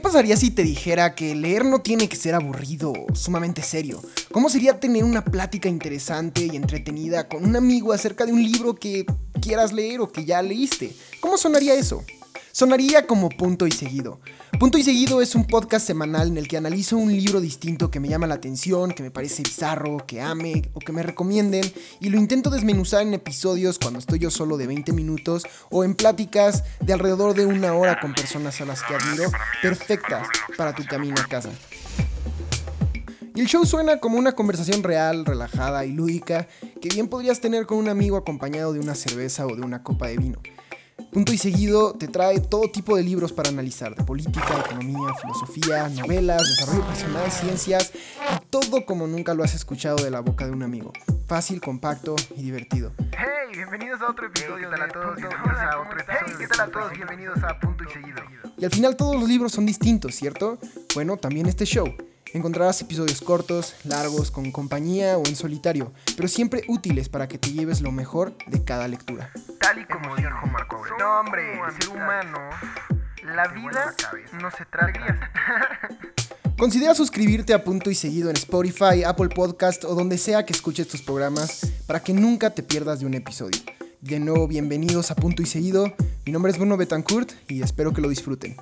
pasaría si te dijera que leer no tiene que ser aburrido o sumamente serio? ¿Cómo sería tener una plática interesante y entretenida con un amigo acerca de un libro que quieras leer o que ya leíste? ¿Cómo sonaría eso? Sonaría como punto y seguido. Punto y seguido es un podcast semanal en el que analizo un libro distinto que me llama la atención, que me parece bizarro, que ame o que me recomienden y lo intento desmenuzar en episodios cuando estoy yo solo de 20 minutos o en pláticas de alrededor de una hora con personas a las que admiro, perfectas para tu camino a casa. Y el show suena como una conversación real, relajada y lúdica que bien podrías tener con un amigo acompañado de una cerveza o de una copa de vino. Punto y seguido te trae todo tipo de libros para analizar, de política, economía, filosofía, novelas, desarrollo personal, ciencias y todo como nunca lo has escuchado de la boca de un amigo. Fácil, compacto y divertido. Hey, bienvenidos a otro episodio de a todos, bienvenidos a otro episodio. ¿qué tal a todos? Bienvenidos a Punto y Seguido. Y al final todos los libros son distintos, ¿cierto? Bueno, también este show. Encontrarás episodios cortos, largos, con compañía o en solitario, pero siempre útiles para que te lleves lo mejor de cada lectura. Tal y como dijo Marco Aurelio. No, hombre, el ser humano, la vida no se trata. Considera suscribirte a punto y seguido en Spotify, Apple Podcast o donde sea que escuches tus programas para que nunca te pierdas de un episodio. De nuevo, bienvenidos a punto y seguido. Mi nombre es Bruno Betancourt y espero que lo disfruten.